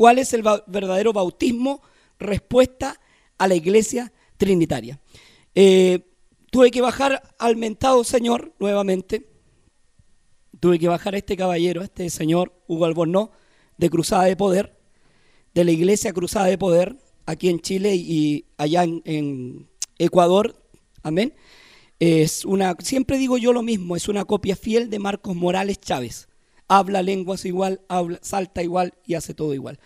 cuál es el verdadero bautismo, respuesta a la iglesia trinitaria. Eh, tuve que bajar al mentado señor nuevamente. Tuve que bajar a este caballero, a este señor Hugo Albornoz, de Cruzada de Poder, de la Iglesia Cruzada de Poder, aquí en Chile y allá en, Ecuador. Amén. Es una, siempre digo yo lo mismo, es una copia fiel de Marcos Morales Chávez. Habla lenguas igual, habla, salta igual y hace todo igual.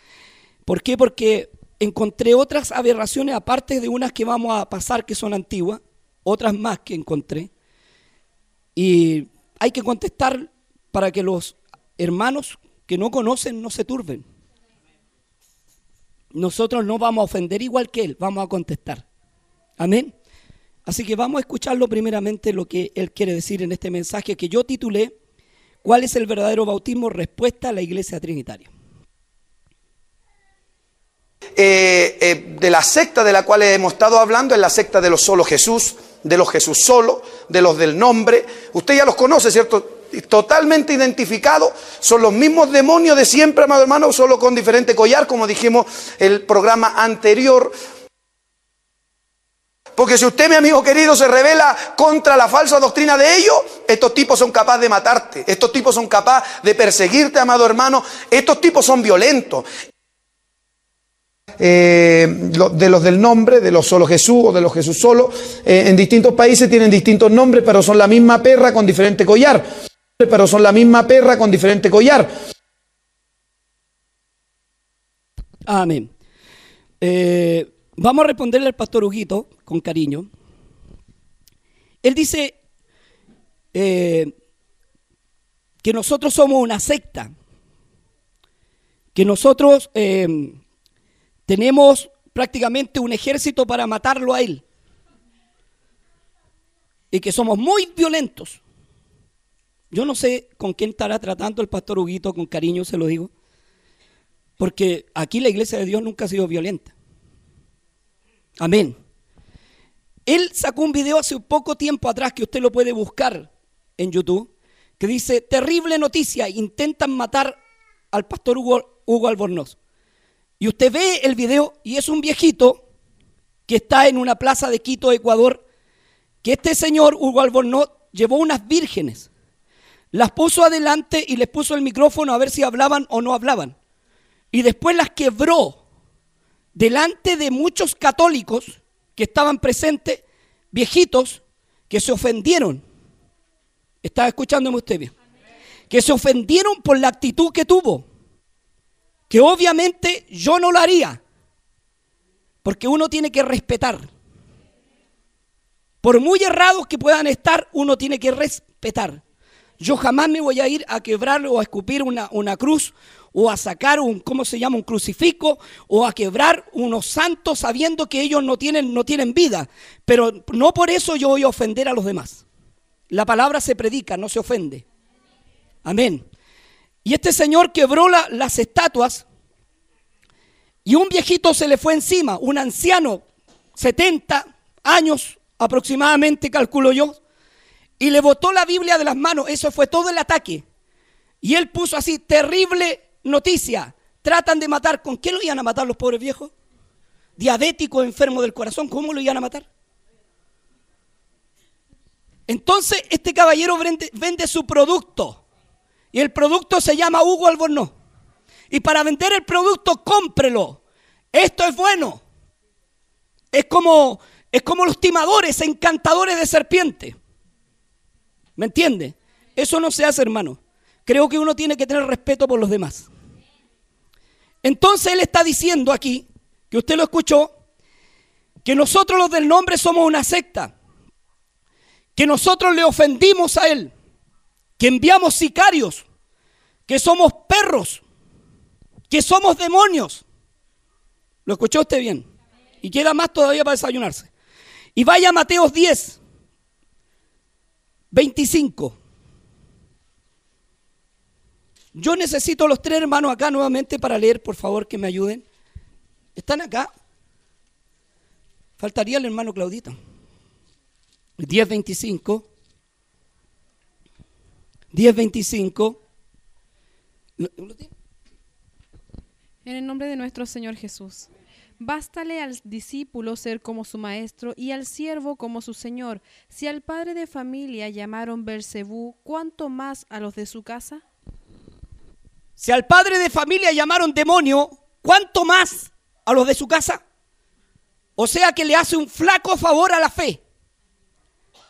¿Por qué? Porque encontré otras aberraciones, aparte de unas que vamos a pasar que son antiguas, otras más que encontré. Y hay que contestar para que los hermanos que no conocen no se turben. Nosotros no vamos a ofender igual que él, vamos a contestar. Amén. Así que vamos a escucharlo primeramente lo que él quiere decir en este mensaje que yo titulé ¿Cuál es el verdadero bautismo? Respuesta a la iglesia trinitaria. Eh, eh, de la secta de la cual hemos estado hablando, es la secta de los solo Jesús, de los Jesús solo, de los del nombre. Usted ya los conoce, ¿cierto? Totalmente identificados, son los mismos demonios de siempre, amado hermano, solo con diferente collar, como dijimos el programa anterior. Porque si usted, mi amigo querido, se revela contra la falsa doctrina de ellos, estos tipos son capaces de matarte, estos tipos son capaces de perseguirte, amado hermano, estos tipos son violentos. Eh, de los del nombre, de los solo Jesús o de los Jesús solo. Eh, en distintos países tienen distintos nombres, pero son la misma perra con diferente collar. Pero son la misma perra con diferente collar. Amén. Eh, vamos a responderle al pastor Huguito con cariño. Él dice que nosotros somos una secta, que nosotros tenemos prácticamente un ejército para matarlo a él. Y que somos muy violentos. Yo no sé con quién estará tratando el pastor Huguito, con cariño se lo digo. Porque aquí la iglesia de Dios nunca ha sido violenta. Amén. Él sacó un video hace poco tiempo atrás que usted lo puede buscar en YouTube, que dice, terrible noticia, intentan matar al pastor Hugo, Hugo Albornoz. Y usted ve el video y es un viejito que está en una plaza de Quito, Ecuador, que este señor, Hugo Albornoz, llevó unas vírgenes. Las puso adelante y les puso el micrófono a ver si hablaban o no hablaban. Y después las quebró delante de muchos católicos que estaban presentes, viejitos, que se ofendieron. ¿Estaba escuchándome usted bien? Que se ofendieron por la actitud que tuvo que obviamente yo no lo haría, porque uno tiene que respetar. Por muy errados que puedan estar, uno tiene que respetar. Yo jamás me voy a ir a quebrar o a escupir una, una cruz o a sacar un, ¿cómo se llama? Un crucifijo o a quebrar unos santos sabiendo que ellos no tienen, no tienen vida. Pero no por eso yo voy a ofender a los demás. La palabra se predica, no se ofende. Amén. Y este señor quebró las estatuas y un viejito se le fue encima, un anciano, 70 años aproximadamente, calculo yo, y le botó la Biblia de las manos. Eso fue todo el ataque. Y él puso así, terrible noticia. Tratan de matar. ¿Con qué lo iban a matar los pobres viejos? Diabético, enfermo del corazón. ¿Cómo lo iban a matar? Entonces este caballero vende su producto. Y el producto se llama Hugo Albornoz. Y para vender el producto, cómprelo. Esto es bueno. Es como, es como los timadores, encantadores de serpiente. ¿Me entiende? Eso no se hace, hermano. Creo que uno tiene que tener respeto por los demás. Entonces él está diciendo aquí, que usted lo escuchó, que nosotros los del nombre somos una secta, que nosotros le ofendimos a él, que enviamos sicarios, que somos perros, que somos demonios. ¿Lo escuchó usted bien? Y queda más todavía para desayunarse. Y vaya Mateos 10, 25. Yo necesito los tres hermanos acá nuevamente para leer, por favor, que me ayuden. ¿Están acá? Faltaría el hermano Claudito. 10.25. 10.25. En el nombre de nuestro Señor Jesús. Bástale al discípulo ser como su maestro y al siervo como su señor. Si al padre de familia llamaron Bersebú, ¿cuánto más a los de su casa? Si al padre de familia llamaron demonio, ¿cuánto más a los de su casa? O sea que le hace un flaco favor a la fe.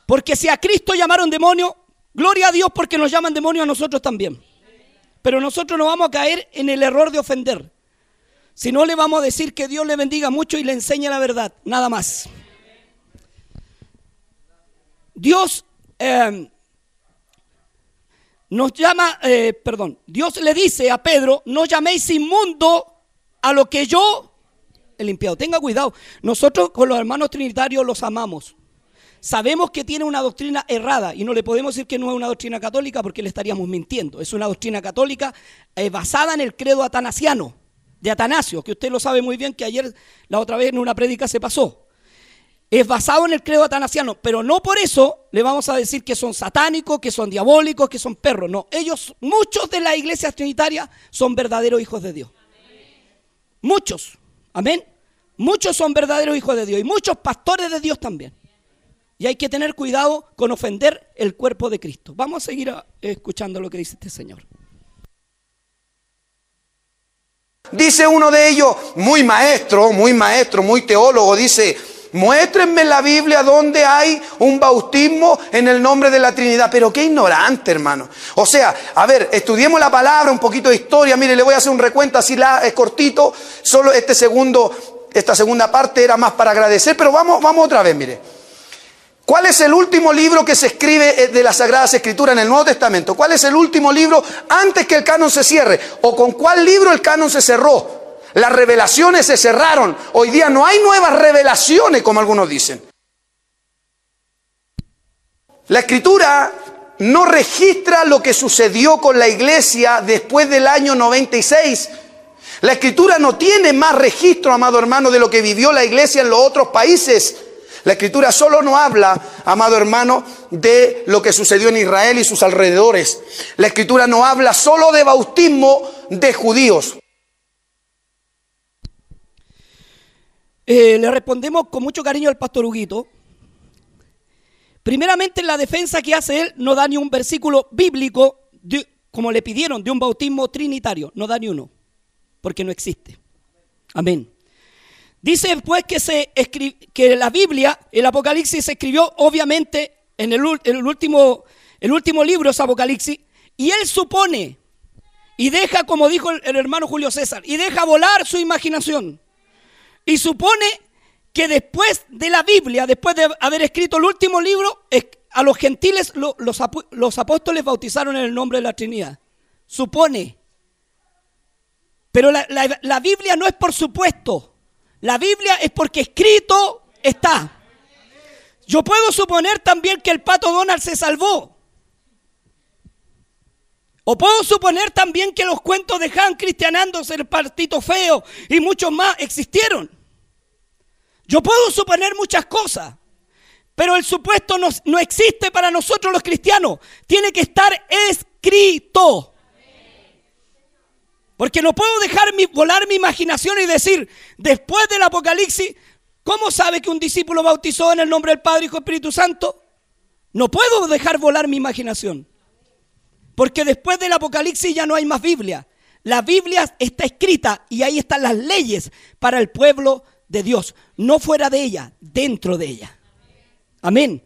Porque si a Cristo llamaron demonio, gloria a Dios porque nos llaman demonio a nosotros también. Pero nosotros no vamos a caer en el error de ofender. Si no, le vamos a decir que Dios le bendiga mucho y le enseñe la verdad. Nada más. Dios eh, nos llama, eh, perdón, Dios le dice a Pedro, no llaméis inmundo a lo que yo he limpiado. Tenga cuidado, nosotros con los hermanos trinitarios los amamos. Sabemos que tiene una doctrina errada y no le podemos decir que no es una doctrina católica porque le estaríamos mintiendo. Es una doctrina católica eh, basada en el credo atanasiano, de Atanasio, que usted lo sabe muy bien que ayer, la otra vez en una prédica se pasó. Es basado en el credo atanasiano, pero no por eso le vamos a decir que son satánicos, que son diabólicos, que son perros. No, ellos, muchos de la iglesia trinitaria son verdaderos hijos de Dios. Muchos, amén. Muchos son verdaderos hijos de Dios y muchos pastores de Dios también. Y hay que tener cuidado con ofender el cuerpo de Cristo. Vamos a seguir ah, escuchando lo que dice este Señor. Dice uno de ellos, muy maestro, muy maestro, muy teólogo, dice, muéstrenme en la Biblia donde hay un bautismo en el nombre de la Trinidad. Pero qué ignorante, hermano. O sea, a ver, estudiemos la palabra, un poquito de historia. Mire, le voy a hacer un recuento así la, es cortito. Solo este segundo, esta segunda parte era más para agradecer, pero vamos, vamos otra vez, mire. ¿Cuál es el último libro que se escribe eh, de las Sagradas Escrituras en el Nuevo Testamento? ¿Cuál es el último libro antes que el canon se cierre? ¿O con cuál libro el canon se cerró? Las revelaciones se cerraron. Hoy día no hay nuevas revelaciones, como algunos dicen. La escritura no registra lo que sucedió con la iglesia después del año 96. La escritura no tiene más registro, amado hermano, de lo que vivió la iglesia en los otros países. La escritura solo no habla, amado hermano, de lo que sucedió en Israel y sus alrededores. La escritura no habla solo de bautismo de judíos. Eh, le respondemos con mucho cariño al pastor Huguito. Primeramente, en la defensa que hace él, no da ni un versículo bíblico, como le pidieron, de un bautismo trinitario. No da ni uno, porque no existe. Amén. Dice después que, se que la Biblia, el Apocalipsis, se escribió obviamente en el, último, el último libro, es Apocalipsis, y él supone, y deja, como dijo el hermano Julio César, y deja volar su imaginación y supone que después de la Biblia, después de haber escrito el último libro, a los gentiles los, apóstoles bautizaron en el nombre de la Trinidad. Supone. Pero la, Biblia no es por supuesto. La Biblia es porque escrito está. Yo puedo suponer también que el pato Donald se salvó. O puedo suponer también que los cuentos de cristianándose el partito feo y muchos más existieron. Yo puedo suponer muchas cosas, pero el supuesto no, no existe para nosotros los cristianos. Tiene que estar escrito. Porque no puedo dejar volar mi imaginación y decir, después del Apocalipsis, ¿cómo sabe que un discípulo bautizó en el nombre del Padre, Hijo y Espíritu Santo? No puedo dejar volar mi imaginación. Porque después del Apocalipsis ya no hay más Biblia. La Biblia está escrita y ahí están las leyes para el pueblo de Dios. No fuera de ella, dentro de ella. Amén.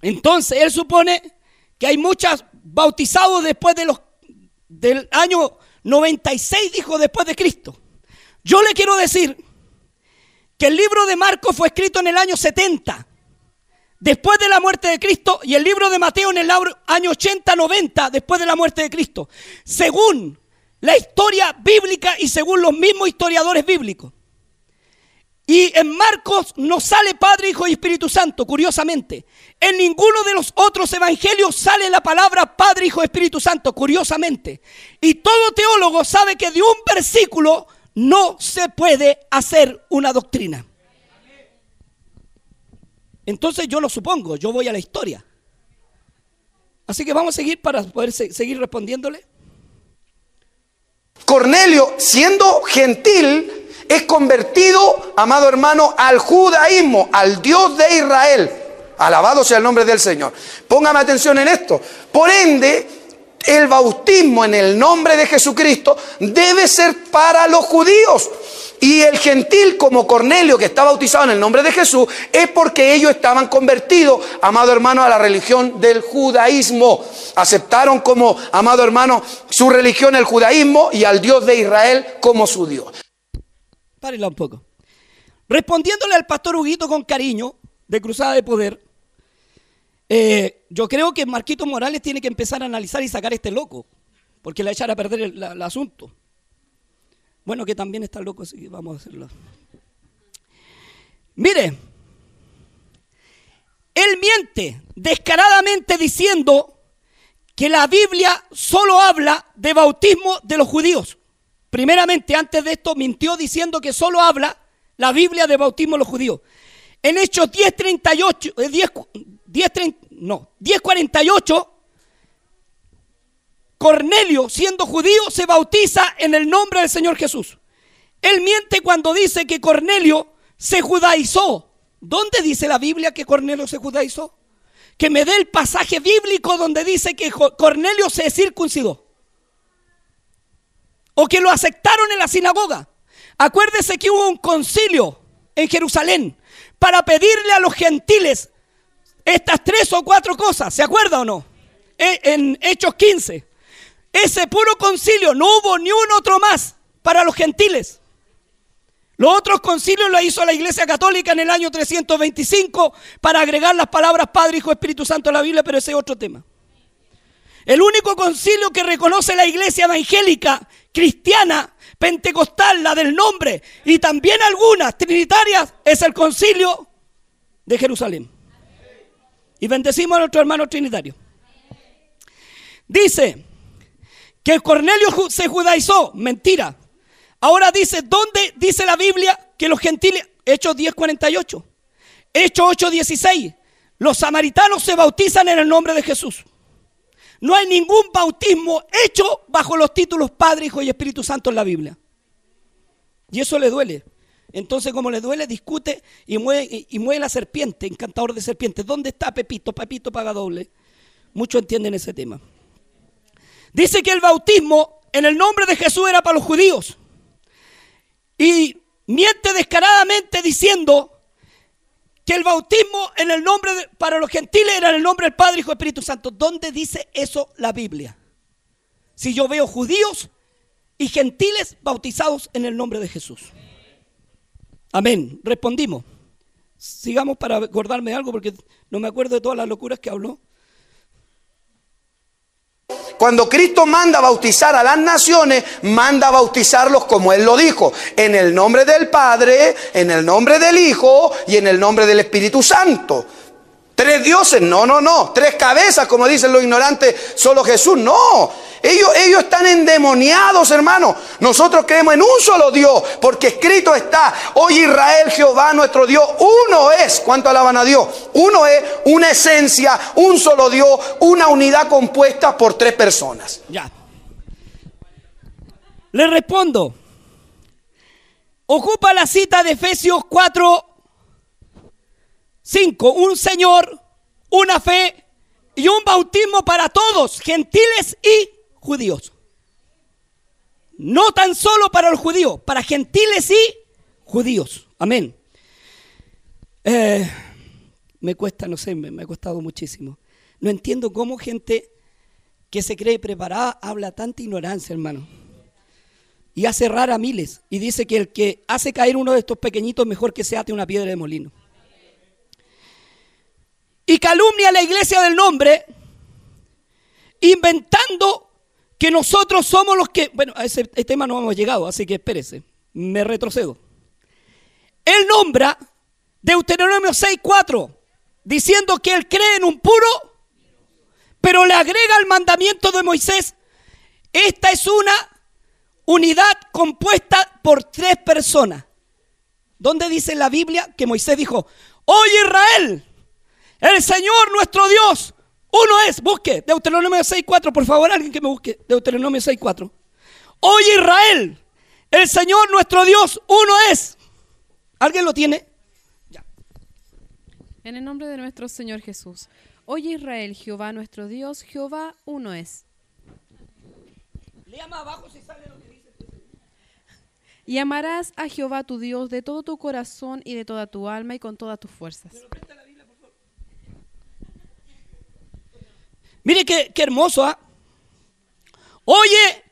Entonces, él supone que hay muchas bautizados después de los, del año 96, dijo después de Cristo. Yo le quiero decir que el libro de Marcos fue escrito en el año 70 después de la muerte de Cristo y el libro de Mateo en el año 80-90 después de la muerte de Cristo, según la historia bíblica y según los mismos historiadores bíblicos. Y en Marcos no sale Padre, Hijo y Espíritu Santo, curiosamente. En ninguno de los otros evangelios sale la palabra Padre, Hijo Espíritu Santo, curiosamente. Y todo teólogo sabe que de un versículo no se puede hacer una doctrina. Entonces yo lo supongo, yo voy a la historia. Así que vamos a seguir para poder seguir respondiéndole. Cornelio, siendo gentil, es convertido, amado hermano, al judaísmo, al Dios de Israel. Alabado sea el nombre del Señor. Póngame atención en esto. Por ende, el bautismo en el nombre de Jesucristo debe ser para los judíos. Y el gentil como Cornelio, que está bautizado en el nombre de Jesús, es porque ellos estaban convertidos, amado hermano, a la religión del judaísmo. Aceptaron como, amado hermano, su religión el judaísmo y al Dios de Israel como su Dios. Párenla un poco. Respondiéndole al pastor Huguito con cariño, de Cruzada de Poder, eh, yo creo que Marquito Morales tiene que empezar a analizar y sacar a este loco, porque le echar a perder el asunto. Bueno, que también está loco, así que vamos a hacerlo. Mire, él miente descaradamente diciendo que la Biblia solo habla de bautismo de los judíos. Primeramente, antes de esto, mintió diciendo que solo habla la Biblia de bautismo de los judíos. En Hechos 10.38, 10, 10, no, 10.48, Cornelio, siendo judío, se bautiza en el nombre del Señor Jesús. Él miente cuando dice que Cornelio se judaizó. ¿Dónde dice la Biblia que Cornelio se judaizó? Que me dé el pasaje bíblico donde dice que Cornelio se circuncidó. O que lo aceptaron en la sinagoga. Acuérdese que hubo un concilio en Jerusalén para pedirle a los gentiles estas tres o cuatro cosas. ¿Se acuerda o no? E, en Hechos 15. Ese puro concilio, no hubo ni un otro más para los gentiles. Los otros concilios lo hizo la Iglesia Católica en el año 325 para agregar las palabras Padre, Hijo, Espíritu Santo a la Biblia, pero ese es otro tema. El único concilio que reconoce la Iglesia evangélica, cristiana, pentecostal, la del nombre, y también algunas trinitarias, es el concilio de Jerusalén. Y bendecimos a nuestro hermano trinitario. Dice, que Cornelio se judaizó, mentira. Ahora dice, ¿dónde dice la Biblia que los gentiles, Hechos 10:48, Hechos 8:16, los samaritanos se bautizan en el nombre de Jesús? No hay ningún bautismo hecho bajo los títulos Padre, Hijo y Espíritu Santo en la Biblia. Y eso le duele. Entonces, como le duele, discute y mueve, y mueve la serpiente, encantador de serpientes. ¿Dónde está Pepito? Pepito paga doble. Muchos entienden ese tema. Dice que el bautismo en el nombre de Jesús era para los judíos. Y miente descaradamente diciendo que el bautismo en el nombre de, para los gentiles era en el nombre del Padre, Hijo y Espíritu Santo. ¿Dónde dice eso la Biblia? Si yo veo judíos y gentiles bautizados en el nombre de Jesús. Amén. Respondimos. Sigamos para acordarme algo porque no me acuerdo de todas las locuras que habló. Cuando Cristo manda bautizar a las naciones, manda bautizarlos como Él lo dijo, en el nombre del Padre, en el nombre del Hijo y en el nombre del Espíritu Santo. Tres dioses, no, no, no. Tres cabezas, como dicen los ignorantes, solo Jesús, no. Ellos, ellos están endemoniados, hermano. Nosotros creemos en un solo Dios, porque escrito está, hoy Israel, Jehová, nuestro Dios, uno es. ¿Cuánto alaban a Dios? Uno es una esencia, un solo Dios, una unidad compuesta por tres personas. Ya. Le respondo. Ocupa la cita de Efesios 4, 5. Un Señor, una fe y un bautismo para todos, gentiles y judíos. No tan solo para los judíos, para gentiles y judíos. Amén. Eh, me cuesta, no sé, me, me ha costado muchísimo. No entiendo cómo gente que se cree preparada habla tanta ignorancia, hermano. Y hace errar a miles. Y dice que el que hace caer uno de estos pequeñitos mejor que se ate una piedra de molino. Y calumnia a la iglesia del nombre, inventando que nosotros somos los que... Bueno, a ese tema no hemos llegado, así que espérese, me retrocedo. Él nombra Deuteronomio 6.4, diciendo que él cree en un puro, pero le agrega al mandamiento de Moisés, esta es una unidad compuesta por tres personas. ¿Dónde dice la Biblia que Moisés dijo, oye Israel, el Señor nuestro Dios, uno es, busque Deuteronomio 6.4, por favor, alguien que me busque Deuteronomio 6.4. Oye Israel, el Señor nuestro Dios uno es. ¿Alguien lo tiene? En el nombre de nuestro Señor Jesús. Oye Israel, Jehová nuestro Dios, Jehová uno es. Lea más abajo si sale lo que dice. Y amarás a Jehová tu Dios de todo tu corazón y de toda tu alma y con todas tus fuerzas. Mire qué, qué hermoso, ¿ah? Oye,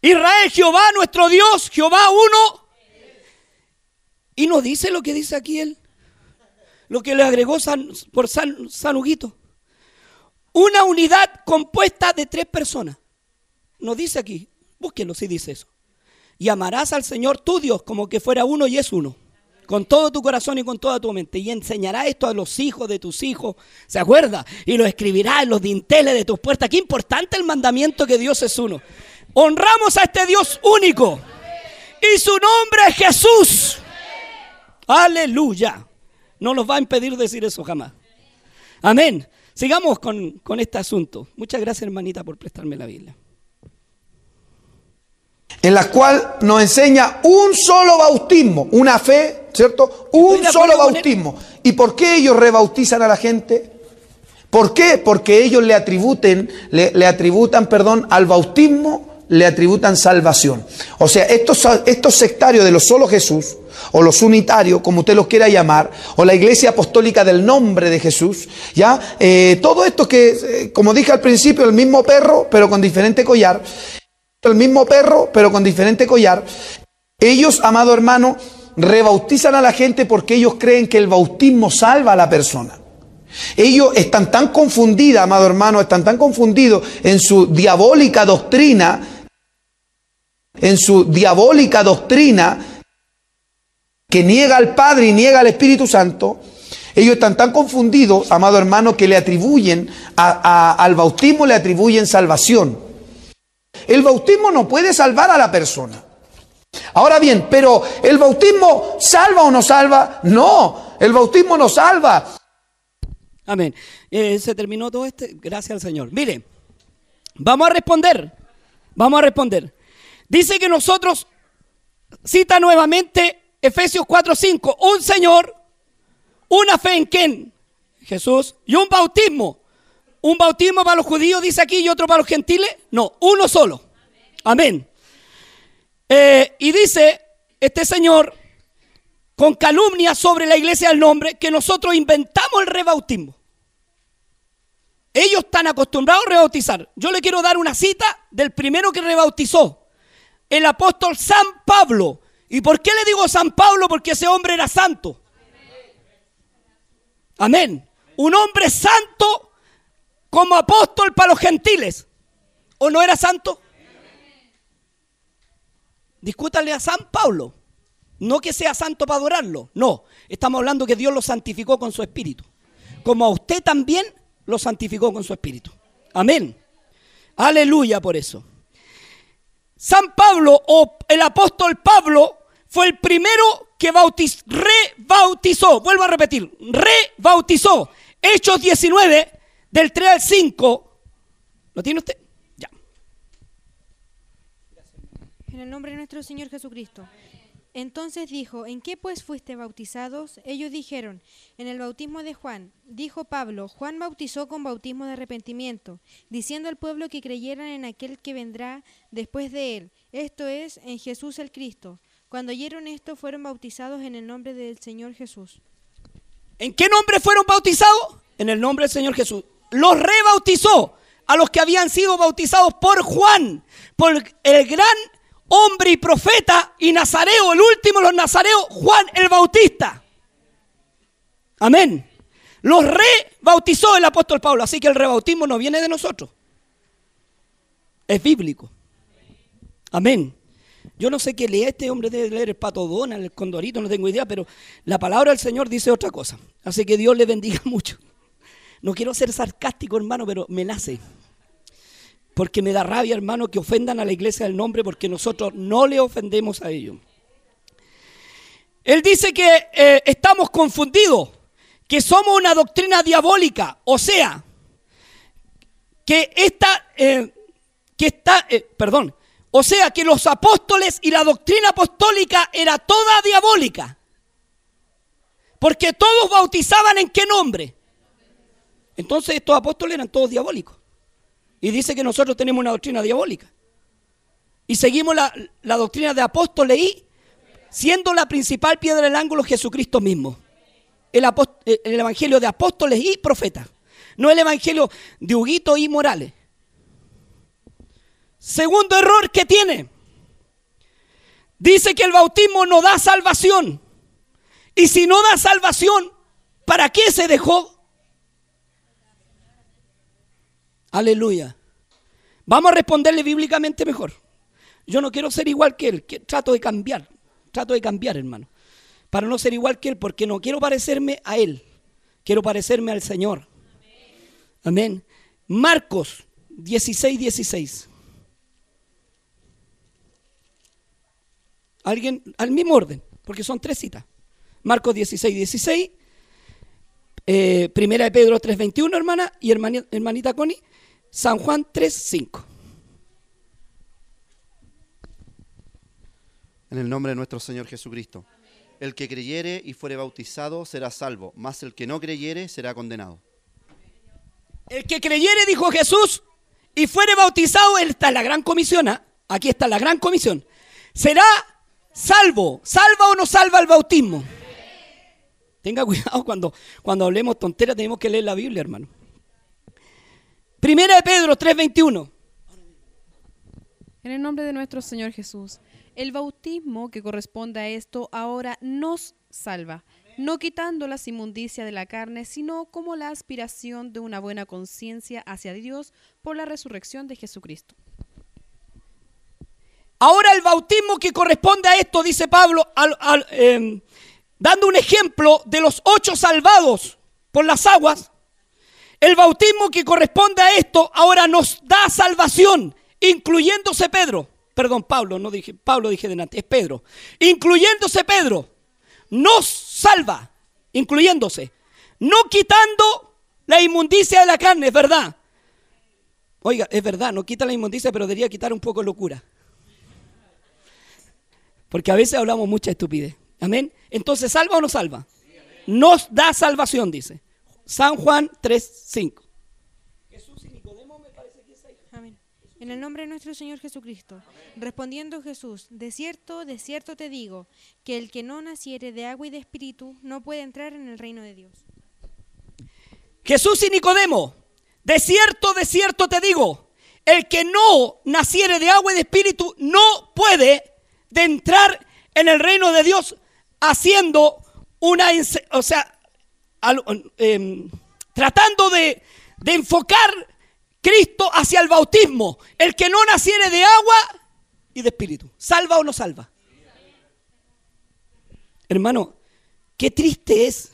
Israel, Jehová nuestro Dios, Jehová uno. Y nos dice lo que dice aquí él. Lo que le agregó San, por San. Una unidad compuesta de tres personas. Nos dice aquí, búsquenlo si dice eso. Y amarás al Señor tu Dios como que fuera uno y es uno. Con todo tu corazón y con toda tu mente. Y enseñará esto a los hijos de tus hijos. ¿Se acuerda? Y lo escribirá en los dinteles de tus puertas. Qué importante el mandamiento que Dios es uno. Honramos a este Dios único. Y su nombre es Jesús. Aleluya. No nos va a impedir decir eso jamás. Amén. Sigamos con, con este asunto. Muchas gracias, hermanita, por prestarme la Biblia. En la cual nos enseña un solo bautismo, una fe, ¿cierto? Un solo bautismo. ¿Y por qué ellos rebautizan a la gente? ¿Por qué? Porque ellos le atributen, le, le atributan, perdón, al bautismo, le atributan salvación. O sea, estos, estos sectarios de los solo Jesús, o los unitarios, como usted los quiera llamar, o la iglesia apostólica del nombre de Jesús, ¿ya? Eh, todo esto que, eh, como dije al principio, el mismo perro, pero con diferente collar, el mismo perro, pero con diferente collar. Ellos, amado hermano, rebautizan a la gente porque ellos creen que el bautismo salva a la persona. Ellos están tan confundidos, amado hermano, están tan confundidos en su diabólica doctrina, en su diabólica doctrina que niega al Padre y niega al Espíritu Santo. Ellos están tan confundidos, amado hermano, que le atribuyen a- al bautismo, le atribuyen salvación. El bautismo no puede salvar a la persona. Ahora bien, pero ¿el bautismo salva o no salva? No, el bautismo no salva. Amén. Eh, se terminó todo este. Gracias al Señor. Mire, vamos a responder. Vamos a responder. Dice que nosotros, cita nuevamente Efesios 4:5, un Señor, una fe en quién? Jesús, y un bautismo. Un bautismo para los judíos, dice aquí, y otro para los gentiles. No, uno solo. Amén. Eh, y dice este Señor, con calumnia sobre la iglesia del nombre, que nosotros inventamos el rebautismo. Ellos están acostumbrados a rebautizar. Yo le quiero dar una cita del primero que rebautizó, el apóstol San Pablo. ¿Y por qué le digo San Pablo? Porque ese hombre era santo. Amén. Un hombre santo como apóstol para los gentiles. ¿O no era santo? Discútale a San Pablo. No que sea santo para adorarlo. No. Estamos hablando que Dios lo santificó con su espíritu. Como a usted también lo santificó con su espíritu. Amén. Aleluya por eso. San Pablo o el apóstol Pablo fue el primero que bautiz- rebautizó. Vuelvo a repetir. Rebautizó. Hechos 19 del 3 al 5. ¿Lo tiene usted? Ya. En el nombre de nuestro Señor Jesucristo. Entonces dijo, ¿en qué pues fuiste bautizados? Ellos dijeron, en el bautismo de Juan. Dijo Pablo, Juan bautizó con bautismo de arrepentimiento, diciendo al pueblo que creyeran en aquel que vendrá después de él, esto es, en Jesús el Cristo. Cuando oyeron esto, fueron bautizados en el nombre del Señor Jesús. ¿En qué nombre fueron bautizados? En el nombre del Señor Jesús. Los rebautizó a los que habían sido bautizados por Juan, por el gran hombre y profeta y nazareo, el último de los nazareos, Juan el Bautista. Amén. Los rebautizó el apóstol Pablo, así que el rebautismo no viene de nosotros. Es bíblico. Amén. Yo no sé qué lee este hombre, debe leer el pato el condorito, no tengo idea, pero la palabra del Señor dice otra cosa. Así que Dios le bendiga mucho. No quiero ser sarcástico, hermano, pero me nace. Porque me da rabia, hermano, que ofendan a la iglesia del nombre porque nosotros no le ofendemos a ellos. Él dice que eh, estamos confundidos, que somos una doctrina diabólica, o sea, que esta, eh, que está, eh, perdón, O sea que los apóstoles y la doctrina apostólica era toda diabólica. Porque todos bautizaban en qué nombre. Entonces estos apóstoles eran todos diabólicos. Y dice que nosotros tenemos una doctrina diabólica. Y seguimos la, la doctrina de apóstoles y siendo la principal piedra del ángulo Jesucristo mismo. El, apóst- el evangelio de apóstoles y profetas. No el evangelio de Huguito y Morales. Segundo error que tiene. Dice que el bautismo no da salvación. Y si no da salvación, ¿para qué se dejó? Aleluya. Vamos a responderle bíblicamente mejor. Yo no quiero ser igual que él, trato de cambiar, trato de cambiar, hermano. Para no ser igual que él, porque no quiero parecerme a él, quiero parecerme al Señor. Amén. Marcos 16, 16. Alguien, al mismo orden, porque son tres citas. Marcos 16, 16. eh, primera de Pedro 3, 21, hermana, y hermani- hermanita Connie, San Juan 3, 5. En el nombre de nuestro Señor Jesucristo. El que creyere y fuere bautizado será salvo, mas el que no creyere será condenado. El que creyere, dijo Jesús, y fuere bautizado, él está en la gran comisión. ¿ah? Aquí está la gran comisión. Será salvo. ¿Salva o no salva el bautismo? Tenga cuidado cuando, cuando hablemos tonteras, tenemos que leer la Biblia, hermano. Primera de Pedro 3:21. En el nombre de nuestro Señor Jesús, el bautismo que corresponde a esto ahora nos salva, no quitando las inmundicias de la carne, sino como la aspiración de una buena conciencia hacia Dios por la resurrección de Jesucristo. Ahora el bautismo que corresponde a esto, dice Pablo, al- al, eh, dando un ejemplo de los ocho salvados por las aguas, el bautismo que corresponde a esto ahora nos da salvación, incluyéndose Pedro. Perdón, Pablo, no dije, Pablo dije delante, es Pedro. Incluyéndose Pedro, nos salva, incluyéndose, no quitando la inmundicia de la carne, es verdad. Oiga, es verdad, no quita la inmundicia, pero debería quitar un poco locura. Porque a veces hablamos mucha estupidez. Amén. Entonces, ¿salva o no salva? Nos da salvación, dice. San Juan 3, 5. Amén. En el nombre de nuestro Señor Jesucristo. Respondiendo Jesús, de cierto, de cierto te digo, que el que no naciere de agua y de espíritu no puede entrar en el reino de Dios. Jesús y Nicodemo, de cierto, de cierto te digo, el que no naciere de agua y de espíritu no puede de entrar en el reino de Dios haciendo una, o sea, em, tratando de, enfocar Cristo hacia el bautismo. El que no naciere de agua y de espíritu, ¿salva o no salva? Hermano, qué triste es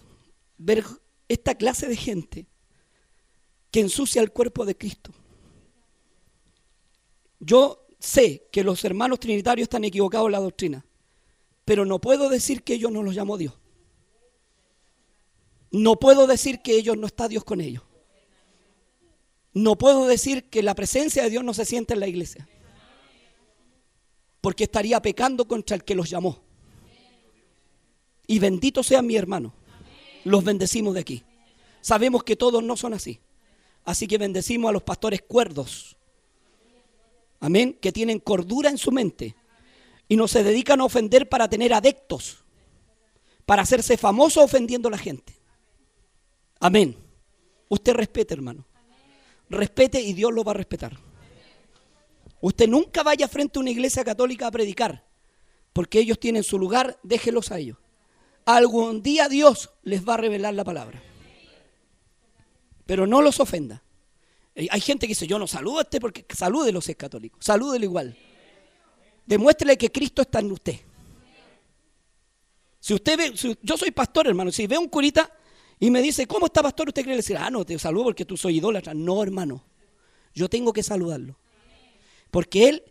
ver esta clase de gente que ensucia el cuerpo de Cristo. Yo sé que los hermanos trinitarios están equivocados en la doctrina, pero no puedo decir que ellos no los llamó Dios. No puedo decir que ellos no está Dios con ellos. No puedo decir que la presencia de Dios no se siente en la iglesia. Porque estaría pecando contra el que los llamó. Y bendito sea mi hermano. Los bendecimos de aquí. Sabemos que todos no son así. Así que bendecimos a los pastores cuerdos. Amén. Que tienen cordura en su mente. Y no se dedican a ofender para tener adeptos. Para hacerse famosos ofendiendo a la gente. Amén. Usted respete, hermano. Respete y Dios lo va a respetar. Usted nunca vaya frente a una iglesia católica a predicar. Porque ellos tienen su lugar, déjelos a ellos. Algún día Dios les va a revelar la palabra. Pero no los ofenda. Eh, Hay gente que dice, yo no saludo a este porque salúdelo si es católico. Salúdelo igual. Demuéstrele que Cristo está en usted. Si usted ve, si- yo soy pastor, hermano, si ve un curita y me dice, ¿cómo está pastor? Usted cree decir, ah, no, te saludo porque tú soy idólatra. No, hermano. Yo tengo que saludarlo. Porque él,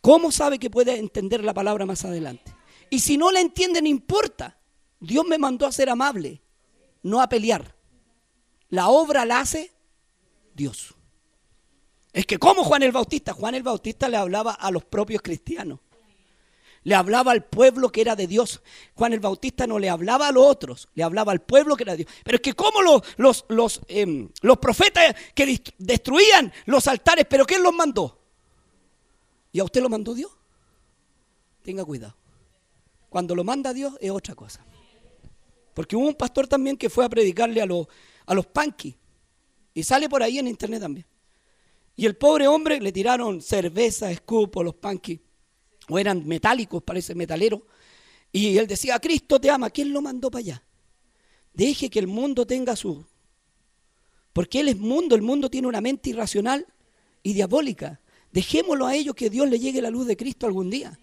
¿cómo sabe que puede entender la palabra más adelante? Y si no la entiende, no importa. Dios me mandó a ser amable, no a pelear. La obra la hace Dios. Es que como Juan el Bautista, Juan el Bautista le hablaba a los propios cristianos. Le hablaba al pueblo que era de Dios. Juan el Bautista no le hablaba a los otros, le hablaba al pueblo que era de Dios. Pero es que como los, los, los, em, los profetas que destruían los altares, pero ¿quién los mandó? ¿Y a usted lo mandó Dios? Tenga cuidado. Cuando lo manda Dios es otra cosa. Porque hubo un pastor también que fue a predicarle a los, a los panquis. Y sale por ahí en internet también. Y el pobre hombre le tiraron cerveza, escupo, los panquis. O eran metálicos, parece metalero. Y él decía, Cristo te ama. ¿Quién lo mandó para allá? Deje que el mundo tenga su... Porque Él es mundo, el mundo tiene una mente irracional y diabólica. Dejémoslo a ellos que Dios le llegue la luz de Cristo algún día.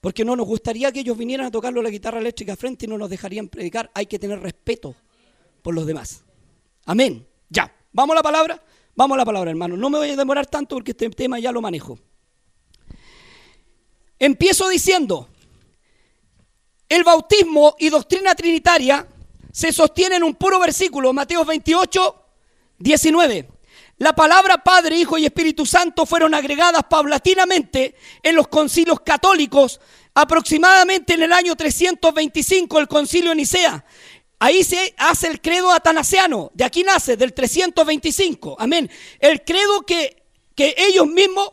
Porque no nos gustaría que ellos vinieran a tocarlo la guitarra eléctrica frente y no nos dejarían predicar. Hay que tener respeto por los demás. Amén. Ya. Vamos a la palabra. Vamos a la palabra, hermano. No me voy a demorar tanto porque este tema ya lo manejo. Empiezo diciendo, el bautismo y doctrina trinitaria se sostienen en un puro versículo, Mateo 28, 19. La palabra Padre, Hijo y Espíritu Santo fueron agregadas paulatinamente en los concilios católicos, aproximadamente en el año 325, el concilio Nicea. Ahí se hace el credo atanasiano, de aquí nace, del 325. Amén. El credo que, que ellos mismos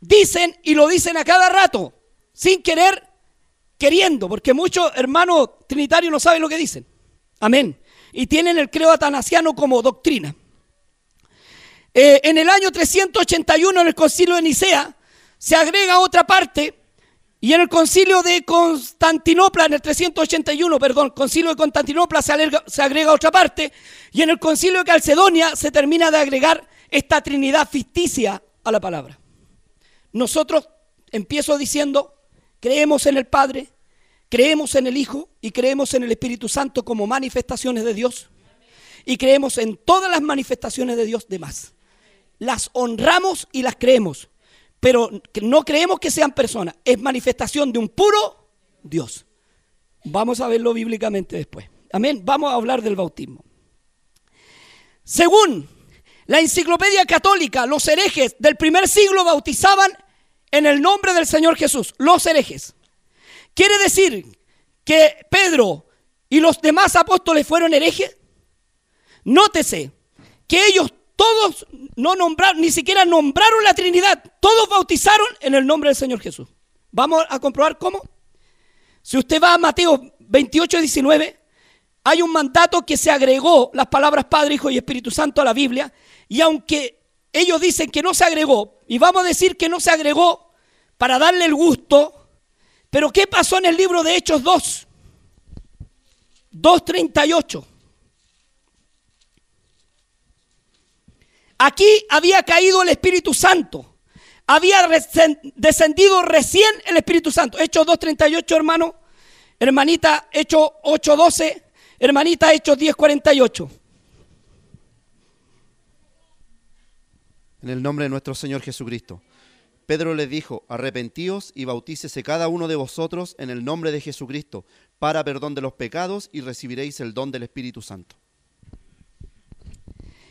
dicen y lo dicen a cada rato, sin querer, queriendo, porque muchos hermanos trinitarios no saben lo que dicen. Amén. Y tienen el credo atanasiano como doctrina. Eh, en el año 381, en el concilio de Nicea, se agrega otra parte, y en el concilio de Constantinopla, en el 381, perdón, concilio de Constantinopla se se agrega otra parte, y en el concilio de Calcedonia se termina de agregar esta trinidad ficticia a la palabra. Nosotros, empiezo diciendo, creemos en el Padre, creemos en el Hijo y creemos en el Espíritu Santo como manifestaciones de Dios. Y creemos en todas las manifestaciones de Dios demás. Las honramos y las creemos, pero no creemos que sean personas. Es manifestación de un puro Dios. Vamos a verlo bíblicamente después. Amén. Vamos a hablar del bautismo. Según la enciclopedia católica, los herejes del primer siglo bautizaban en el nombre del Señor Jesús. Los herejes. ¿Quiere decir que Pedro y los demás apóstoles fueron herejes? Nótese que ellos todos no nombraron, ni siquiera nombraron la Trinidad. Todos bautizaron en el nombre del Señor Jesús. Vamos a comprobar cómo. Si usted va a Mateo 28, 19, hay un mandato que se agregó las palabras Padre, Hijo y Espíritu Santo a la Biblia. Y aunque ellos dicen que no se agregó, y vamos a decir que no se agregó para darle el gusto, pero ¿qué pasó en el libro de Hechos 2? 2.38. Aquí había caído el Espíritu Santo. Había descendido recién el Espíritu Santo. Hechos 2.38, hermano. Hermanita, Hechos 8.12. Hermanita, Hechos 10.48. En el nombre de nuestro Señor Jesucristo. Pedro les dijo, arrepentíos y bautícese cada uno de vosotros en el nombre de Jesucristo para perdón de los pecados y recibiréis el don del Espíritu Santo.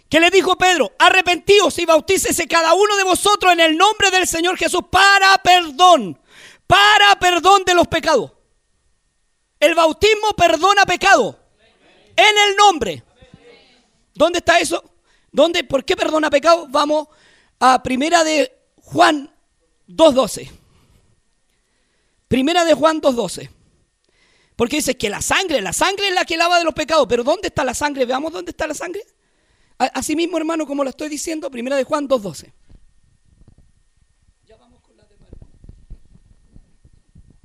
¿Qué le dijo Pedro? Arrepentíos y bautícese cada uno de vosotros en el nombre del Señor Jesús para perdón, para perdón de los pecados. El bautismo perdona pecado en el nombre. ¿Dónde está eso? ¿Dónde? ¿Por qué perdona pecado? Vamos a primera de Juan 2.12. Primera de Juan 2.12. Porque dice que la sangre, la sangre es la que lava de los pecados. Pero ¿dónde está la sangre? Veamos dónde está la sangre. Así mismo, hermano, como lo estoy diciendo, primera de Juan 2.12.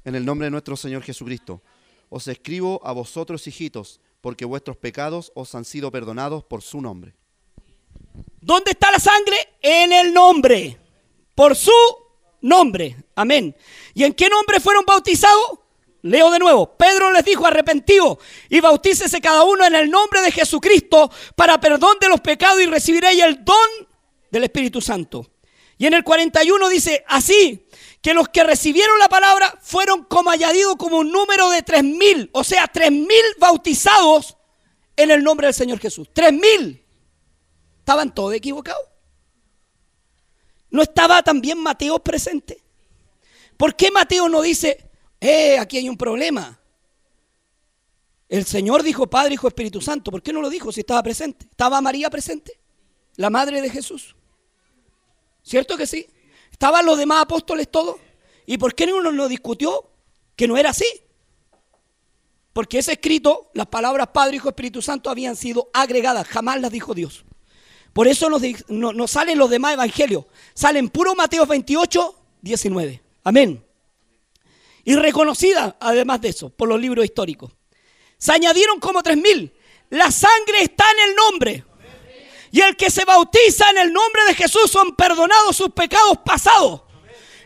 En el nombre de nuestro Señor Jesucristo, os escribo a vosotros, hijitos, porque vuestros pecados os han sido perdonados por su nombre. ¿Dónde está la sangre? En el nombre. Por su nombre. Amén. ¿Y en qué nombre fueron bautizados? Leo de nuevo. Pedro les dijo, arrepentido y bautícese cada uno en el nombre de Jesucristo para perdón de los pecados y recibiréis el don del Espíritu Santo. Y en el 41 dice, así que los que recibieron la palabra fueron como añadido como un número de tres mil, o sea, tres mil bautizados en el nombre del Señor Jesús. Tres mil. ¿Estaban todos equivocados? ¿No estaba también Mateo presente? ¿Por qué Mateo no dice, eh, aquí hay un problema? El Señor dijo Padre, Hijo, Espíritu Santo. ¿Por qué no lo dijo si estaba presente? ¿Estaba María presente? La madre de Jesús. ¿Cierto que sí? ¿Estaban los demás apóstoles todos? ¿Y por qué uno no discutió que no era así? Porque ese escrito, las palabras Padre, Hijo, Espíritu Santo habían sido agregadas, jamás las dijo Dios. Por eso nos, no, salen los demás evangelios, salen puro Mateo 28, 19. Amén. Y reconocida, además de eso, por los libros históricos. Se añadieron como tres mil. La sangre está en el nombre. Y el que se bautiza en el nombre de Jesús son perdonados sus pecados pasados.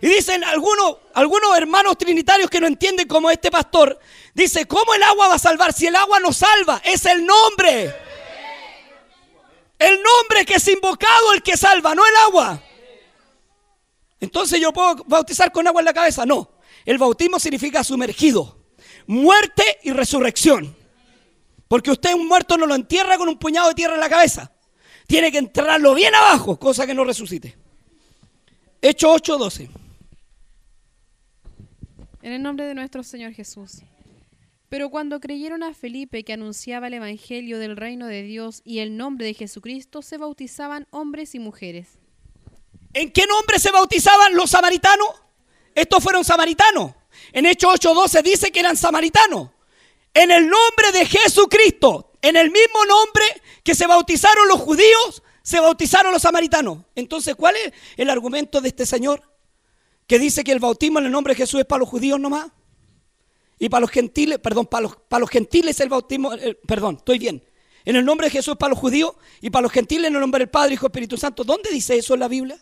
Y dicen algunos, algunos hermanos trinitarios que no entienden como este pastor, dice, ¿cómo el agua va a salvar? Si el agua no salva, es el nombre. El nombre que es invocado el que salva, no el agua. Entonces yo puedo bautizar con agua en la cabeza. No, el bautismo significa sumergido, muerte y resurrección. Porque usted un muerto no lo entierra con un puñado de tierra en la cabeza. Tiene que enterrarlo bien abajo, cosa que no resucite. Hecho 8:12. En el nombre de nuestro Señor Jesús. Pero cuando creyeron a Felipe que anunciaba el Evangelio del reino de Dios y el nombre de Jesucristo, se bautizaban hombres y mujeres. ¿En qué nombre se bautizaban los samaritanos? Estos fueron samaritanos. En Hechos 8:12 dice que eran samaritanos. En el nombre de Jesucristo, en el mismo nombre que se bautizaron los judíos, se bautizaron los samaritanos. Entonces, ¿cuál es el argumento de este señor? Que dice que el bautismo en el nombre de Jesús es para los judíos nomás. Y para los gentiles, perdón, para los, para los gentiles el bautismo, perdón, estoy bien. En el nombre de Jesús para los judíos y para los gentiles en el nombre del Padre, Hijo, Espíritu Santo. ¿Dónde dice eso en la Biblia?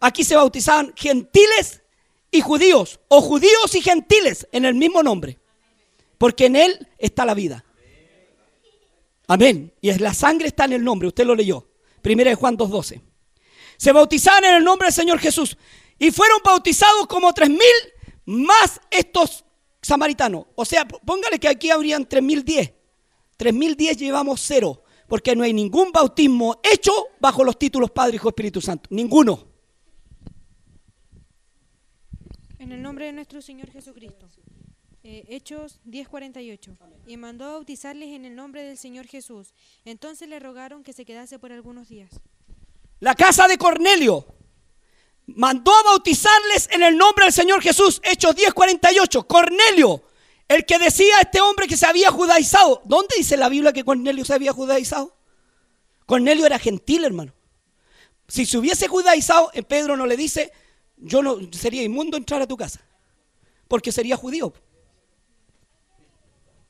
Aquí se bautizaban gentiles y judíos, o judíos y gentiles en el mismo nombre. Porque en él está la vida. Amén. Y es la sangre está en el nombre, usted lo leyó. Primera de Juan 2.12. Se bautizaban en el nombre del Señor Jesús. Y fueron bautizados como tres mil más estos samaritanos. O sea, póngale que aquí habrían tres mil diez. Tres mil diez llevamos cero. Porque no hay ningún bautismo hecho bajo los títulos Padre, Hijo, Espíritu Santo. Ninguno. En el nombre de nuestro Señor Jesucristo. Eh, Hechos 10:48. Y mandó a bautizarles en el nombre del Señor Jesús. Entonces le rogaron que se quedase por algunos días. La casa de Cornelio mandó a bautizarles en el nombre del Señor Jesús. Hechos 10:48. Cornelio, el que decía a este hombre que se había judaizado. ¿Dónde dice la Biblia que Cornelio se había judaizado? Cornelio era gentil, hermano. Si se hubiese judaizado, eh, Pedro no le dice, yo no sería inmundo entrar a tu casa, porque sería judío.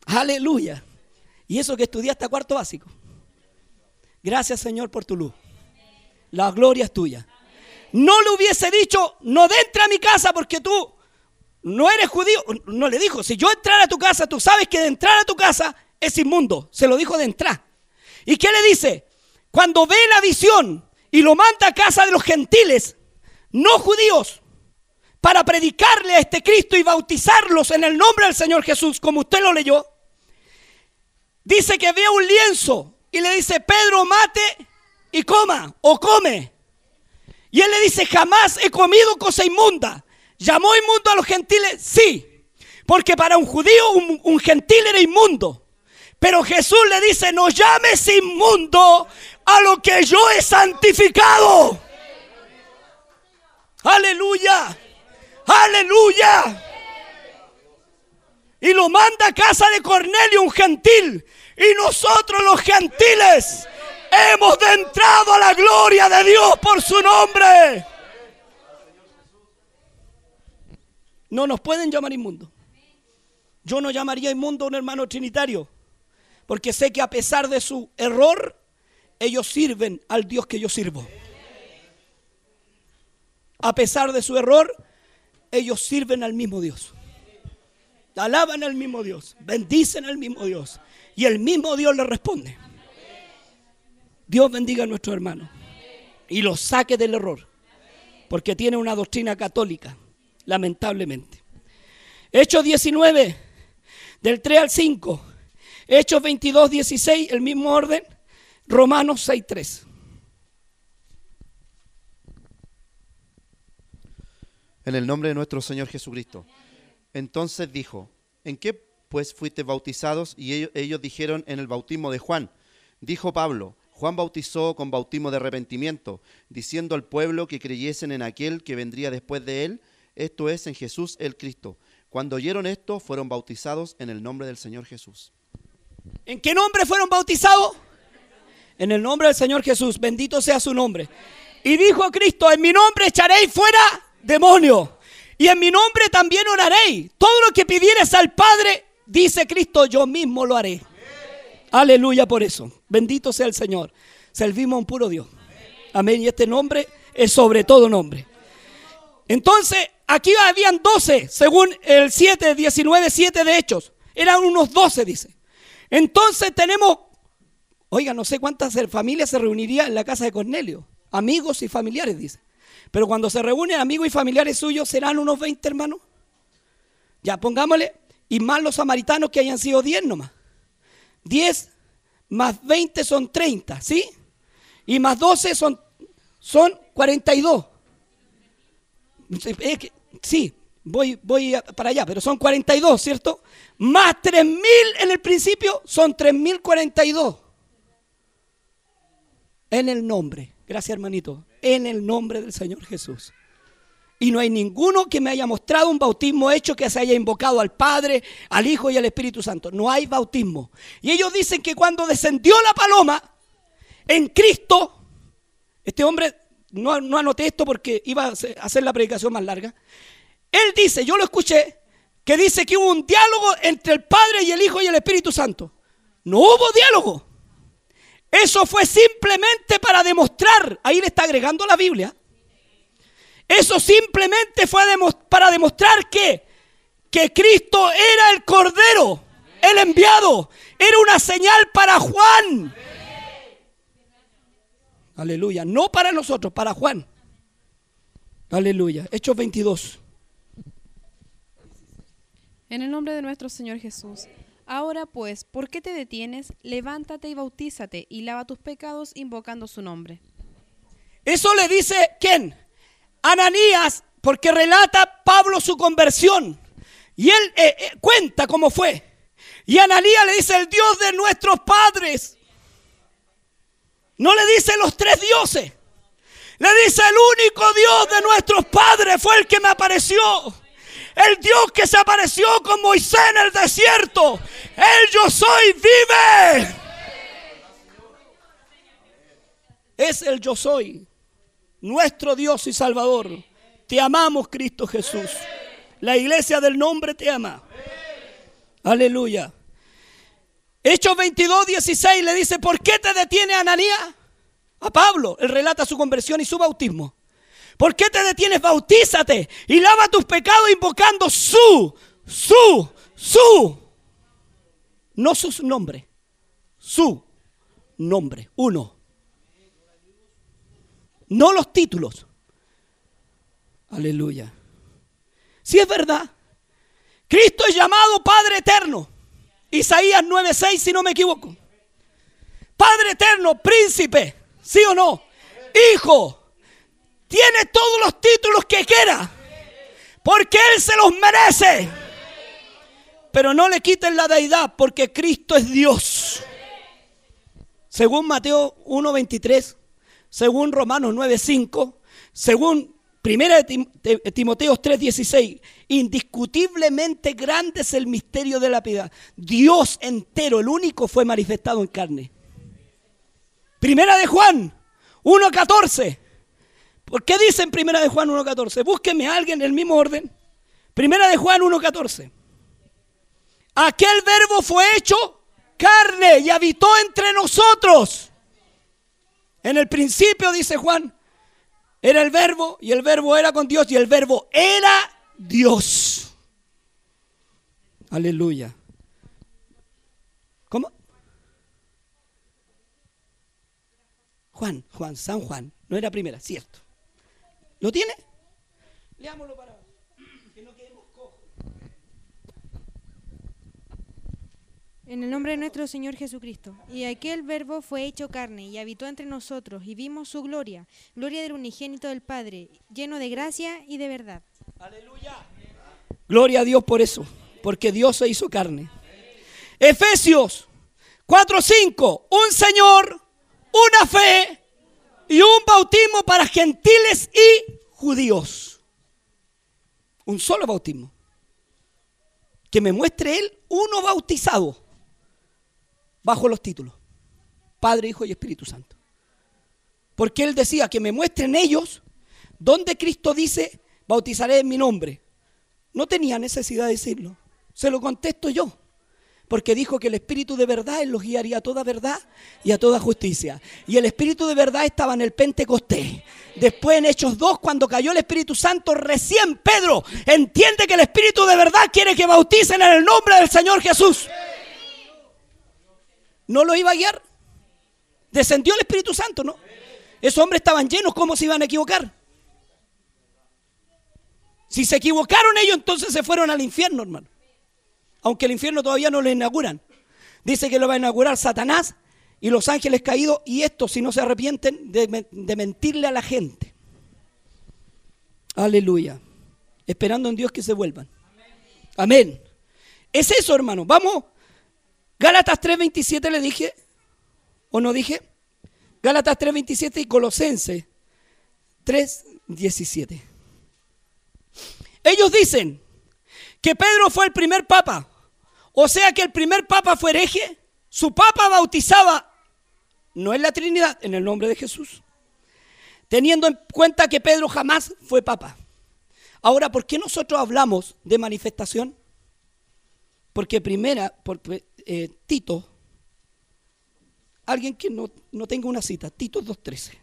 Aleluya. Y eso que estudié hasta cuarto básico. Gracias Señor por tu luz. La gloria es tuya. No le hubiese dicho, no entra a mi casa porque tú no eres judío. No le dijo, si yo entrara a tu casa, tú sabes que de entrar a tu casa es inmundo. Se lo dijo de entrar. ¿Y qué le dice? Cuando ve la visión y lo manda a casa de los gentiles, no judíos, para predicarle a este Cristo y bautizarlos en el nombre del Señor Jesús, como usted lo leyó, dice que ve un lienzo y le dice, Pedro, mate y coma o come. Y él le dice, jamás he comido cosa inmunda. ¿Llamó inmundo a los gentiles? Sí. Porque para un judío un, gentil era inmundo. Pero Jesús le dice, no llames inmundo a lo que yo he santificado. Aleluya. Aleluya. Y lo manda a casa de Cornelio, un gentil. Y nosotros los gentiles hemos de entrado a la gloria de Dios por su nombre. No nos pueden llamar inmundo. Yo no llamaría inmundo a un hermano trinitario, porque sé que a pesar de su error, ellos sirven al Dios que yo sirvo. A pesar de su error, ellos sirven al mismo Dios. Alaban al mismo Dios, bendicen al mismo Dios. Y el mismo Dios les responde. Dios bendiga a nuestros hermanos y los saque del error, porque tiene una doctrina católica, lamentablemente. Hechos 19, del 3 al 5. Hechos 22, 16, el mismo orden. Romanos 6, 3. En el nombre de nuestro Señor Jesucristo. Entonces dijo, ¿en qué pues fuiste bautizados? Y ellos dijeron, en el bautismo de Juan. Dijo Pablo, Juan bautizó con bautismo de arrepentimiento, diciendo al pueblo que creyesen en aquel que vendría después de él, esto es, en Jesús el Cristo. Cuando oyeron esto, fueron bautizados en el nombre del Señor Jesús. ¿En qué nombre fueron bautizados? En el nombre del Señor Jesús, bendito sea su nombre. Y dijo Cristo, en mi nombre echaréis fuera demonios. Y en mi nombre también oraréis. Todo lo que pidieres al Padre, dice Cristo, yo mismo lo haré. Aleluya por eso. Bendito sea el Señor. Servimos a un puro Dios. Amén. Y este nombre es sobre todo nombre. Entonces, aquí habían 12, según el 7, 19, 7 de Hechos. Eran unos 12, dice. Entonces tenemos, oiga, no sé cuántas familias se reunirían en la casa de Cornelio. Amigos y familiares, dice. Pero cuando se reúnen amigos y familiares suyos, serán unos 20 hermanos. Ya, pongámosle. Y más los samaritanos que hayan sido 10 nomás. 10 más 20 son 30, ¿sí? Y más 12 son, son 42. Es que, sí, voy, voy para allá, pero son 42, ¿cierto? Más 3.000 en el principio son 3.042. En el nombre, gracias hermanito, en el nombre del Señor Jesús. Y no hay ninguno que me haya mostrado un bautismo hecho que se haya invocado al Padre, al Hijo y al Espíritu Santo. No hay bautismo. Y ellos dicen que cuando descendió la paloma en Cristo, este hombre, no, no anoté esto porque iba a hacer la predicación más larga. Él dice, yo lo escuché, que dice que hubo un diálogo entre el Padre y el Hijo y el Espíritu Santo. No hubo diálogo. Eso fue simplemente para demostrar, ahí le está agregando la Biblia, eso simplemente fue para demostrar que, que Cristo era el Cordero, el enviado. Era una señal para Juan. Aleluya. No para nosotros, para Juan. Aleluya. Hechos 22. En el nombre de nuestro Señor Jesús. Ahora pues, ¿por qué te detienes? Levántate y bautízate y lava tus pecados invocando su nombre. Eso le dice quién? Ananías, porque relata Pablo su conversión. Y él eh, eh, cuenta cómo fue. Y Ananías le dice el Dios de nuestros padres. No le dice los tres dioses. Le dice el único Dios de nuestros padres fue el que me apareció. El Dios que se apareció con Moisés en el desierto. El yo soy vive. Es el yo soy nuestro Dios y Salvador. Te amamos, Cristo Jesús. La iglesia del nombre te ama. Aleluya. Hechos 22, 16 le dice, ¿por qué te detiene Ananías? A Pablo, él relata su conversión y su bautismo. ¿Por qué te detienes? Bautízate y lava tus pecados invocando su, su, su. No su nombre, su nombre, uno no los títulos. Aleluya. Si es verdad, Cristo es llamado Padre Eterno. Isaías 9:6, si no me equivoco. Padre Eterno, príncipe, sí o no. Hijo, tiene todos los títulos que quiera, porque Él se los merece. Pero no le quiten la deidad, porque Cristo es Dios. Según Mateo 1:23 según Romanos 9:5, según 1 Timoteo 3:16, indiscutiblemente grande es el misterio de la piedad. Dios entero, el único, fue manifestado en carne. Primera de Juan 1:14. ¿Por qué dice en Primera de Juan 1:14? Búsqueme a alguien en el mismo orden. Primera de Juan 1:14. Aquel verbo fue hecho carne y habitó entre nosotros. En el principio, dice Juan, era el verbo y el verbo era con Dios y el verbo era Dios. Aleluya. ¿Cómo? Juan, Juan, San Juan. No era primera, cierto. ¿Lo tiene? Leámoslo para En el nombre de nuestro Señor Jesucristo. Y aquel verbo fue hecho carne y habitó entre nosotros y vimos su gloria, gloria del unigénito del Padre, lleno de gracia y de verdad. Gloria a Dios por eso, porque Dios se hizo carne. Efesios 4:5, un Señor, una fe y un bautismo para gentiles y judíos. Un solo bautismo. Que me muestre Él uno bautizado bajo los títulos. Padre, Hijo y Espíritu Santo. Porque Él decía que me muestren ellos donde Cristo dice, bautizaré en mi nombre. No tenía necesidad de decirlo. Se lo contesto yo. Porque dijo que el Espíritu de verdad los guiaría a toda verdad y a toda justicia. Y el Espíritu de verdad estaba en el Pentecostés. Después en Hechos 2, cuando cayó el Espíritu Santo, recién Pedro entiende que el Espíritu de verdad quiere que bauticen en el nombre del Señor Jesús. ¿No lo iba a guiar? Descendió el Espíritu Santo, ¿no? Esos hombres estaban llenos, ¿cómo se iban a equivocar? Si se equivocaron ellos, entonces se fueron al infierno, hermano. Aunque el infierno todavía no lo inauguran. Dice que lo va a inaugurar Satanás y los ángeles caídos y estos, si no se arrepienten, de, de mentirle a la gente. Aleluya. Esperando en Dios que se vuelvan. Amén. Es eso, hermano. Vamos. Gálatas 3:27 le dije. ¿O no dije? Gálatas 3:27 y Colosenses 3:17. Ellos dicen que Pedro fue el primer papa. O sea que el primer papa fue hereje. Su papa bautizaba, no en la Trinidad, en el nombre de Jesús. Teniendo en cuenta que Pedro jamás fue papa. Ahora, ¿por qué nosotros hablamos de manifestación? Porque primera, porque eh, Tito, alguien que no, no tenga una cita, Tito 2.13.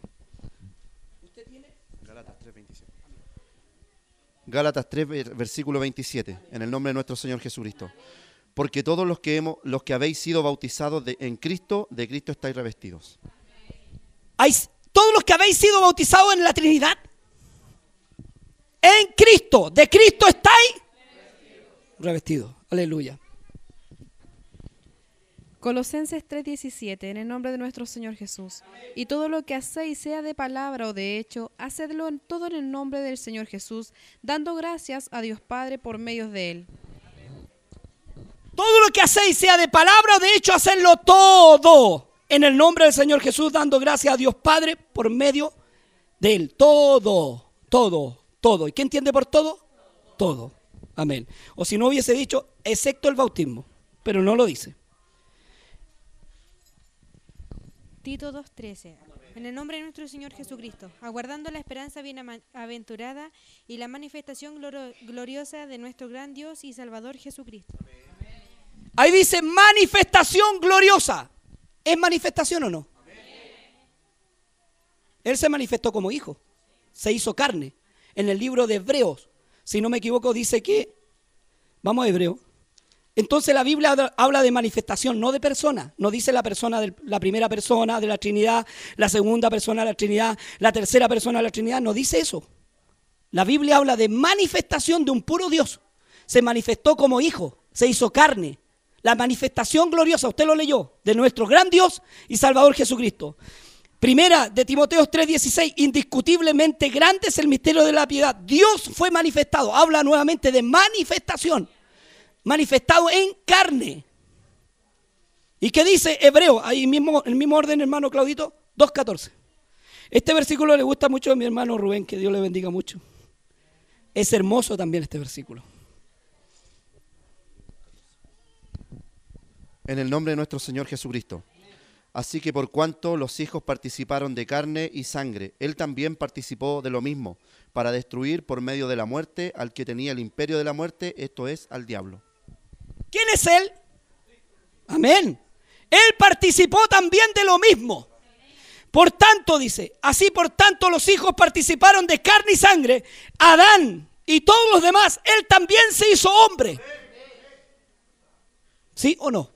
Gálatas 3, versículo 27, en el nombre de nuestro Señor Jesucristo. Porque todos los que, hemos, los que habéis sido bautizados en Cristo, de Cristo estáis revestidos. ¿Hay, todos los que habéis sido bautizados en la Trinidad, en Cristo, de Cristo estáis revestidos. Aleluya. Colosenses 3:17, en el nombre de nuestro Señor Jesús. Y todo lo que hacéis, sea de palabra o de hecho, hacedlo en todo en el nombre del Señor Jesús, dando gracias a Dios Padre por medio de Él. Todo lo que hacéis, sea de palabra o de hecho, hacedlo todo en el nombre del Señor Jesús, dando gracias a Dios Padre por medio de Él. Todo, todo, todo. ¿Y qué entiende por todo? Todo. Amén. O si no hubiese dicho, excepto el bautismo, pero no lo dice. Tito 2.13. En el nombre de nuestro Señor Jesucristo, aguardando la esperanza bienaventurada y la manifestación gloriosa de nuestro gran Dios y Salvador Jesucristo. Ahí dice manifestación gloriosa. ¿Es manifestación o no? Él se manifestó como hijo, se hizo carne. En el libro de Hebreos, si no me equivoco, dice que, vamos a Hebreo, entonces la Biblia habla de manifestación, no de persona. No dice la persona de la primera persona de la Trinidad, la segunda persona de la Trinidad, la tercera persona de la Trinidad. No dice eso. La Biblia habla de manifestación de un puro Dios. Se manifestó como hijo, se hizo carne. La manifestación gloriosa, usted lo leyó, de nuestro gran Dios y Salvador Jesucristo. Primera de Timoteo 3:16, indiscutiblemente grande es el misterio de la piedad. Dios fue manifestado. Habla nuevamente de manifestación manifestado en carne. ¿Y qué dice Hebreo? Ahí mismo, el mismo orden, hermano Claudito, 2.14. Este versículo le gusta mucho a mi hermano Rubén, que Dios le bendiga mucho. Es hermoso también este versículo. En el nombre de nuestro Señor Jesucristo. Así que por cuanto los hijos participaron de carne y sangre, Él también participó de lo mismo, para destruir por medio de la muerte al que tenía el imperio de la muerte, esto es, al diablo ¿Quién es Él? Amén. Él participó también de lo mismo. Por tanto, dice, así por tanto los hijos participaron de carne y sangre. Adán y todos los demás, Él también se hizo hombre. ¿Sí o no?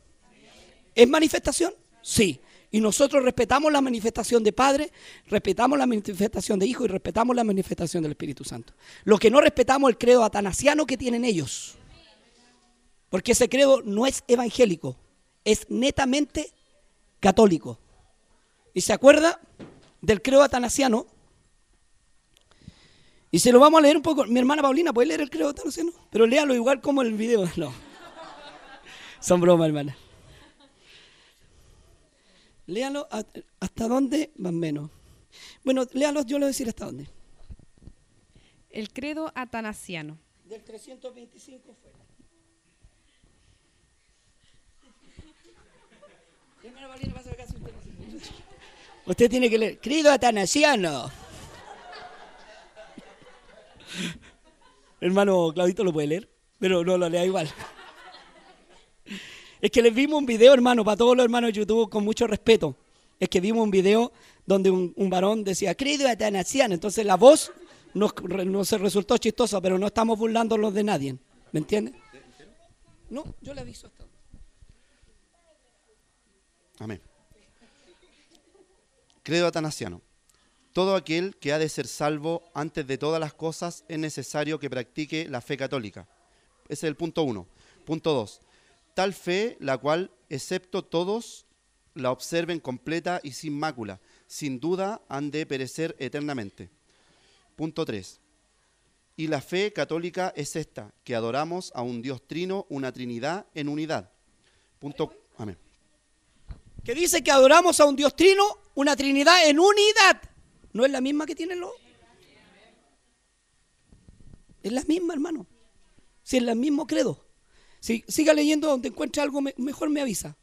¿Es manifestación? Sí. Y nosotros respetamos la manifestación de Padre, respetamos la manifestación de Hijo y respetamos la manifestación del Espíritu Santo. Lo que no respetamos es el credo atanasiano que tienen ellos. Porque ese credo no es evangélico, es netamente católico. ¿Y se acuerda del credo atanasiano? Y se lo vamos a leer un poco. Mi hermana Paulina, ¿puede leer el credo atanasiano? Pero léalo igual como el video. No. Son bromas, hermana. Léalo hasta dónde, más o menos. Bueno, léalo, yo le voy a decir hasta dónde. El credo atanasiano. Del 325 fue. Hermana Paulina, pasa acá si usted tiene que leer. Credo atanasiano. Hermano Claudito lo puede leer, pero no lo lea igual. Es que les vimos un video, hermano, para todos los hermanos de YouTube, con mucho respeto. Es que vimos un video donde un, un varón decía, credo atanasiano. Entonces la voz nos, no se resultó chistosa, pero no estamos burlándonos de nadie. ¿Me entiende? No, yo le aviso hasta. Amén. Credo atanasiano. Todo aquel que ha de ser salvo antes de todas las cosas es necesario que practique la fe católica. Ese es el punto uno. Punto dos. Tal fe, la cual, excepto todos, la observen completa y sin mácula, sin duda han de perecer eternamente. Punto 3. Y la fe católica es esta, que adoramos a un Dios trino, una Trinidad en unidad. Punto. Amén. Que dice que adoramos a un Dios trino, una Trinidad en unidad. ¿No es la misma que tienen los? Es la misma, hermano. Si es el mismo credo. Si siga leyendo donde encuentre algo me- mejor me avisa.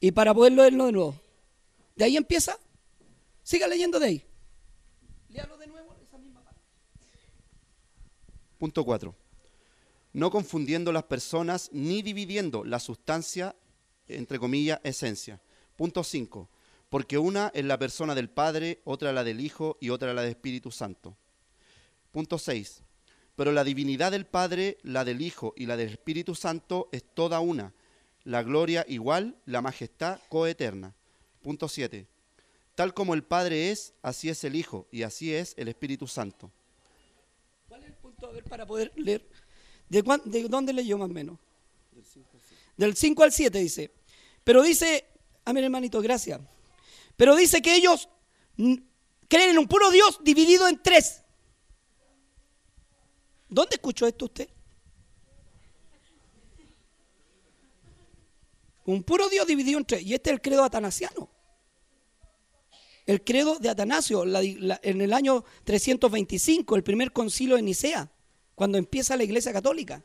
Y para poder leerlo de nuevo. De ahí empieza. Siga leyendo de ahí. Léalo de nuevo esa misma parte. Punto 4. No confundiendo las personas ni dividiendo la sustancia, entre comillas, esencia. Punto 5. Porque una es la persona del Padre, otra la del Hijo y otra la del Espíritu Santo. Punto 6. Pero la divinidad del Padre, la del Hijo y la del Espíritu Santo es toda una. La gloria igual, la majestad coeterna. Punto 7. Tal como el Padre es, así es el Hijo y así es el Espíritu Santo. ¿Cuál es el punto? A ver, para poder leer. ¿De, cuán- de dónde leyó más o menos? Del 5 al 7 dice. Pero dice, a mi hermanito, gracias. Pero dice que ellos creen en un puro Dios dividido en tres. ¿Dónde escuchó esto usted? Un puro Dios dividido en tres. Y este es el credo atanasiano. El credo de Atanasio, la- la- en el año 325, el primer concilio de Nicea, cuando empieza la iglesia católica.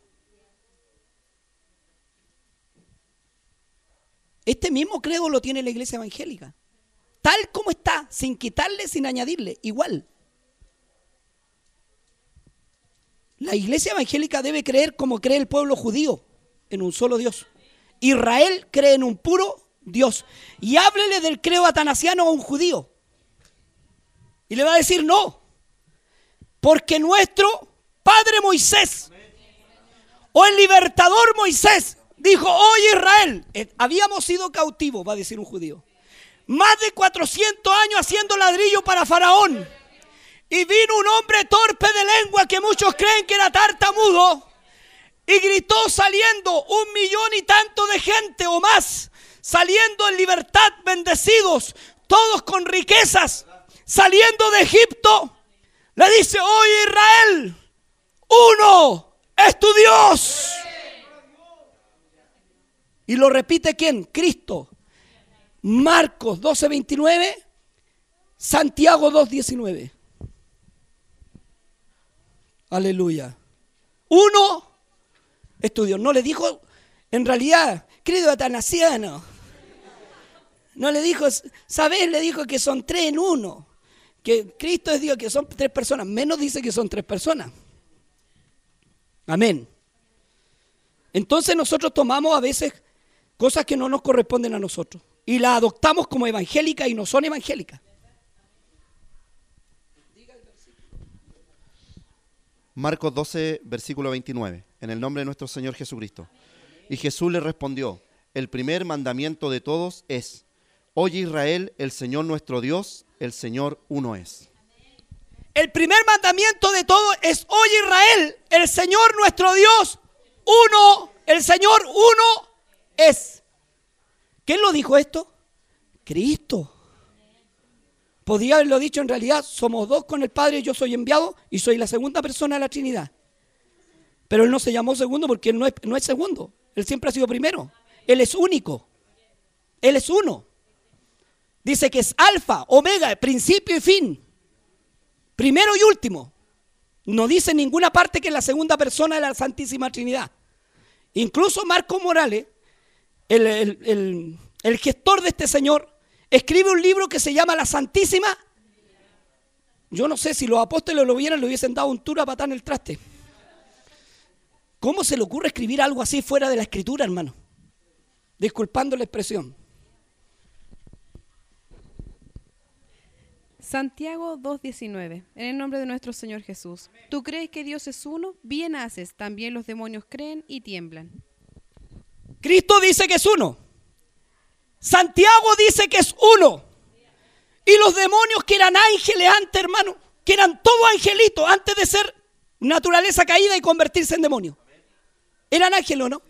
Este mismo credo lo tiene la iglesia evangélica. Tal como está, sin quitarle, sin añadirle, igual. La iglesia evangélica debe creer como cree el pueblo judío, en un solo Dios. Israel cree en un puro Dios. Y háblele del credo atanasiano a un judío. Y le va a decir no. Porque nuestro padre Moisés, o el libertador Moisés, dijo, oye Israel, eh, habíamos sido cautivos, va a decir un judío. Más de 400 años haciendo ladrillo para Faraón. Y vino un hombre torpe de lengua que muchos creen que era tartamudo. Y gritó saliendo un millón y tanto de gente o más, saliendo en libertad, bendecidos, todos con riquezas, saliendo de Egipto. Le dice, oye Israel, uno es tu Dios. Y lo repite quién? Cristo. Marcos 12:29, Santiago 2:19. Aleluya. Uno es tu Dios. No le dijo, en realidad, querido atanasiano. No le dijo, ¿sabes? Le dijo que son tres en uno. Que Cristo es Dios, que son tres personas. Menos dice que son tres personas. Amén. Entonces nosotros tomamos a veces cosas que no nos corresponden a nosotros y las adoptamos como evangélicas y no son evangélicas. Marcos 12, versículo 29, en el nombre de nuestro Señor Jesucristo. Y Jesús le respondió, el primer mandamiento de todos es, oye Israel, el Señor nuestro Dios, el Señor uno es. El primer mandamiento de todo es, oye Israel, el Señor nuestro Dios, uno, el Señor uno es. ¿Quién lo dijo esto? Cristo. Podría haberlo dicho en realidad, somos dos con el Padre, yo soy enviado y soy la segunda persona de la Trinidad. Pero Él no se llamó segundo porque Él no es, no es segundo, Él siempre ha sido primero. Él es único, Él es uno. Dice que es alfa, omega, principio y fin. Primero y último. No dice en ninguna parte que es la segunda persona de la Santísima Trinidad. Incluso Marco Morales, el, el- el- gestor de este señor, escribe un libro que se llama La Santísima. Yo no sé si los apóstoles lo vieran, le hubiesen dado un tour a patar en el traste. ¿Cómo se le ocurre escribir algo así fuera de la escritura, hermano? Disculpando la expresión. Santiago 2.19. En el nombre de nuestro Señor Jesús. ¿Tú crees que Dios es uno? Bien haces. También los demonios creen y tiemblan. Cristo dice que es uno. Santiago dice que es uno. Y los demonios que eran ángeles antes, hermano, que eran todos angelitos antes de ser naturaleza caída y convertirse en demonios. Eran ángeles, ¿o no?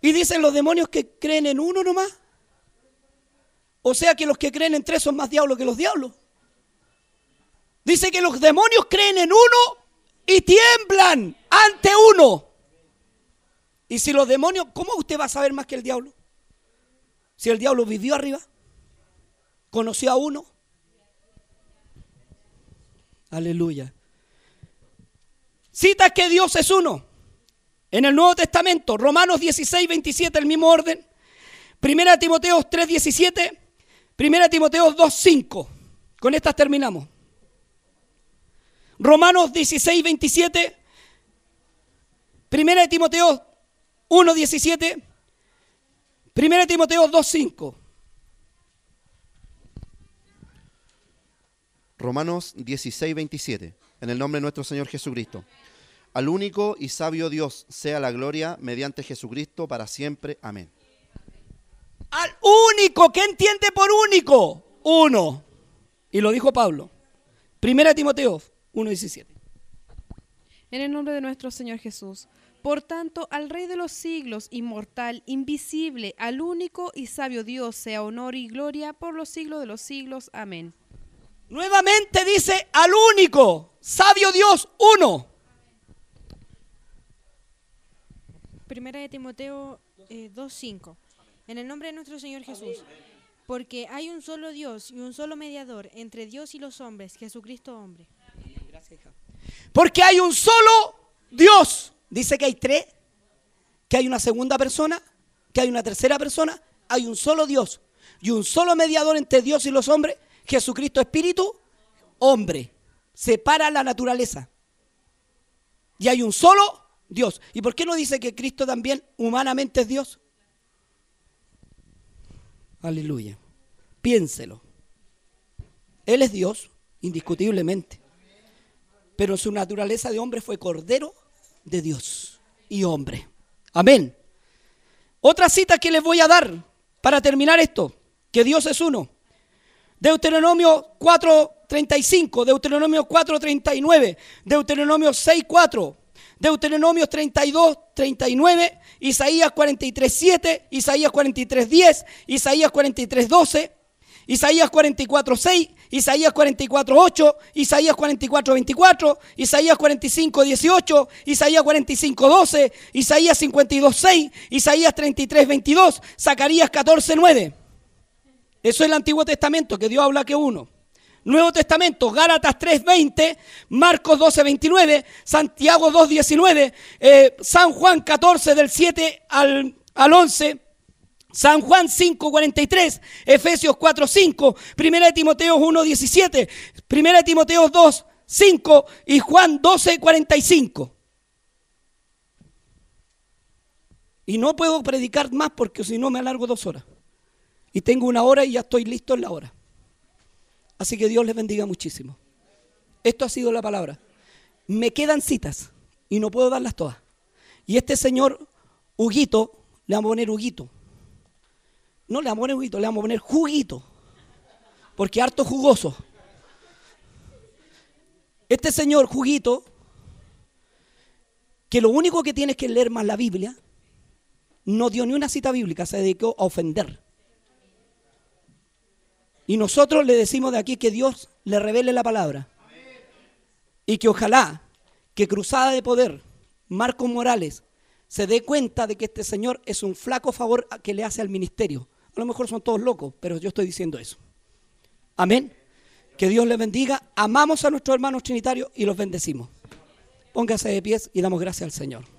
Y dicen los demonios que creen en uno nomás. O sea que los que creen en tres son más diablos que los diablos. Dice que los demonios creen en uno y tiemblan ante uno. Y si los demonios, ¿cómo usted va a saber más que el diablo? Si el diablo vivió arriba, conoció a uno. Aleluya. Cita que Dios es uno. En el Nuevo Testamento, Romanos 16, 27, el mismo orden. Primera Timoteo 3, 17. Primera Timoteo 2, 5. Con estas terminamos. Romanos 16, 27. Primera de Timoteo 1, 17. Primera de Timoteo 2, 5. Romanos 16, 27. En el nombre de nuestro Señor Jesucristo. Al único y sabio Dios sea la gloria mediante Jesucristo para siempre. Amén. Al único, ¿qué entiende por único? Uno. Y lo dijo Pablo. Primera Timoteo 1, 17. En el nombre de nuestro Señor Jesús. Por tanto, al Rey de los siglos, inmortal, invisible, al único y sabio Dios, sea honor y gloria por los siglos de los siglos. Amén. Nuevamente dice al único, sabio Dios, uno. Primera de Timoteo eh, 2.5. En el nombre de nuestro Señor Jesús. Porque hay un solo Dios y un solo mediador entre Dios y los hombres, Jesucristo hombre. Porque hay un solo Dios. Dice que hay tres, que hay una segunda persona, que hay una tercera persona, hay un solo Dios y un solo mediador entre Dios y los hombres, Jesucristo Espíritu, hombre. Separa la naturaleza. Y hay un solo Dios. ¿Y por qué no dice que Cristo también humanamente es Dios? Aleluya. Piénselo. Él es Dios, indiscutiblemente. Pero su naturaleza de hombre fue cordero de Dios y hombre. Amén. Otra cita que les voy a dar para terminar esto, que Dios es uno. Deuteronomio 4:35, Deuteronomio 4:39, Deuteronomio 6:4, Deuteronomio 32:39, Isaías 43:7, Isaías 43:10, Isaías 43:12, Isaías 44:6, Isaías 44:8, Isaías 44:24, Isaías 45:18, Isaías 45:12, Isaías 52:6, Isaías 33:22, Zacarías 14:9. Eso es el Antiguo Testamento, que Dios habla que uno. Nuevo Testamento, Gálatas 3.20, Marcos 12.29, Santiago 2.19, eh, San Juan 14 del 7 al, al 11, San Juan 5.43, Efesios 4.5, Primera de Timoteo 1.17, Primera de Timoteo 2.5 y Juan 12.45. Y no puedo predicar más porque si no me alargo dos horas. Y tengo una hora y ya estoy listo en la hora. Así que Dios les bendiga muchísimo. Esto ha sido la palabra. Me quedan citas y no puedo darlas todas. Y este señor Huguito, le vamos a poner Huguito. No le vamos a poner Huguito, le vamos a poner Juguito. Porque harto jugoso. Este señor Juguito, que lo único que tiene es que leer más la Biblia, no dio ni una cita bíblica, se dedicó a ofender. Y nosotros le decimos de aquí que Dios le revele la palabra. Y que ojalá que Cruzada de Poder, Marcos Morales, se dé cuenta de que este señor es un flaco favor que le hace al ministerio. A lo mejor son todos locos, pero yo estoy diciendo eso. Amén. Que Dios les bendiga. Amamos a nuestros hermanos trinitarios y los bendecimos. Póngase de pies y damos gracias al Señor.